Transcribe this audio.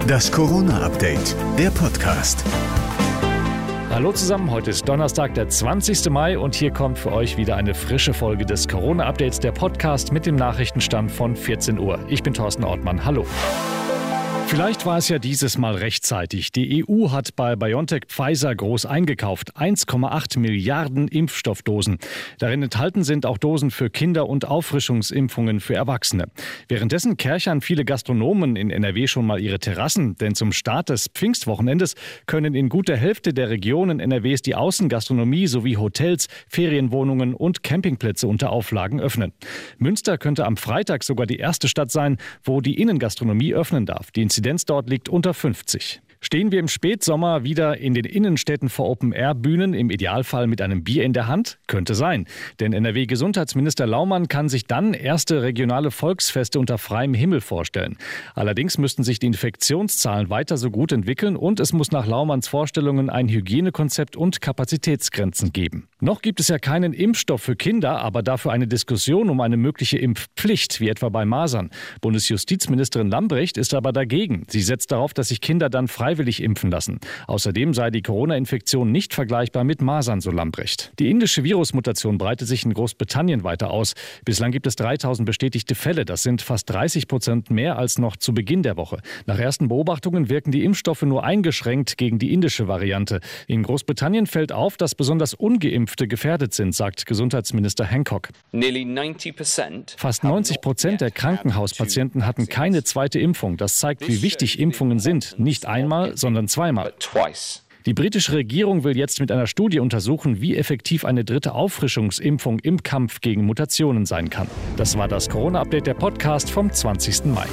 Das Corona-Update, der Podcast. Hallo zusammen, heute ist Donnerstag, der 20. Mai und hier kommt für euch wieder eine frische Folge des Corona-Updates, der Podcast mit dem Nachrichtenstand von 14 Uhr. Ich bin Thorsten Ortmann, hallo. Vielleicht war es ja dieses Mal rechtzeitig. Die EU hat bei BioNTech Pfizer groß eingekauft. 1,8 Milliarden Impfstoffdosen. Darin enthalten sind auch Dosen für Kinder und Auffrischungsimpfungen für Erwachsene. Währenddessen kerchern viele Gastronomen in NRW schon mal ihre Terrassen, denn zum Start des Pfingstwochenendes können in guter Hälfte der Regionen NRWs die Außengastronomie sowie Hotels, Ferienwohnungen und Campingplätze unter Auflagen öffnen. Münster könnte am Freitag sogar die erste Stadt sein, wo die Innengastronomie öffnen darf. Die Inzidenz dort liegt unter 50. Stehen wir im Spätsommer wieder in den Innenstädten vor Open-Air-Bühnen, im Idealfall mit einem Bier in der Hand? Könnte sein. Denn NRW-Gesundheitsminister Laumann kann sich dann erste regionale Volksfeste unter freiem Himmel vorstellen. Allerdings müssten sich die Infektionszahlen weiter so gut entwickeln und es muss nach Laumanns Vorstellungen ein Hygienekonzept und Kapazitätsgrenzen geben. Noch gibt es ja keinen Impfstoff für Kinder, aber dafür eine Diskussion um eine mögliche Impfpflicht, wie etwa bei Masern. Bundesjustizministerin Lambrecht ist aber dagegen. Sie setzt darauf, dass sich Kinder dann frei freiwillig impfen lassen. Außerdem sei die Corona-Infektion nicht vergleichbar mit Masern, so Lambrecht. Die indische Virusmutation breitet sich in Großbritannien weiter aus. Bislang gibt es 3000 bestätigte Fälle. Das sind fast 30 Prozent mehr als noch zu Beginn der Woche. Nach ersten Beobachtungen wirken die Impfstoffe nur eingeschränkt gegen die indische Variante. In Großbritannien fällt auf, dass besonders ungeimpfte gefährdet sind, sagt Gesundheitsminister Hancock. Fast 90 Prozent der Krankenhauspatienten hatten keine zweite Impfung. Das zeigt, wie wichtig Impfungen sind. Nicht einmal einmal, sondern zweimal. Die britische Regierung will jetzt mit einer Studie untersuchen, wie effektiv eine dritte Auffrischungsimpfung im Kampf gegen Mutationen sein kann. Das war das Corona-Update der Podcast vom 20. Mai.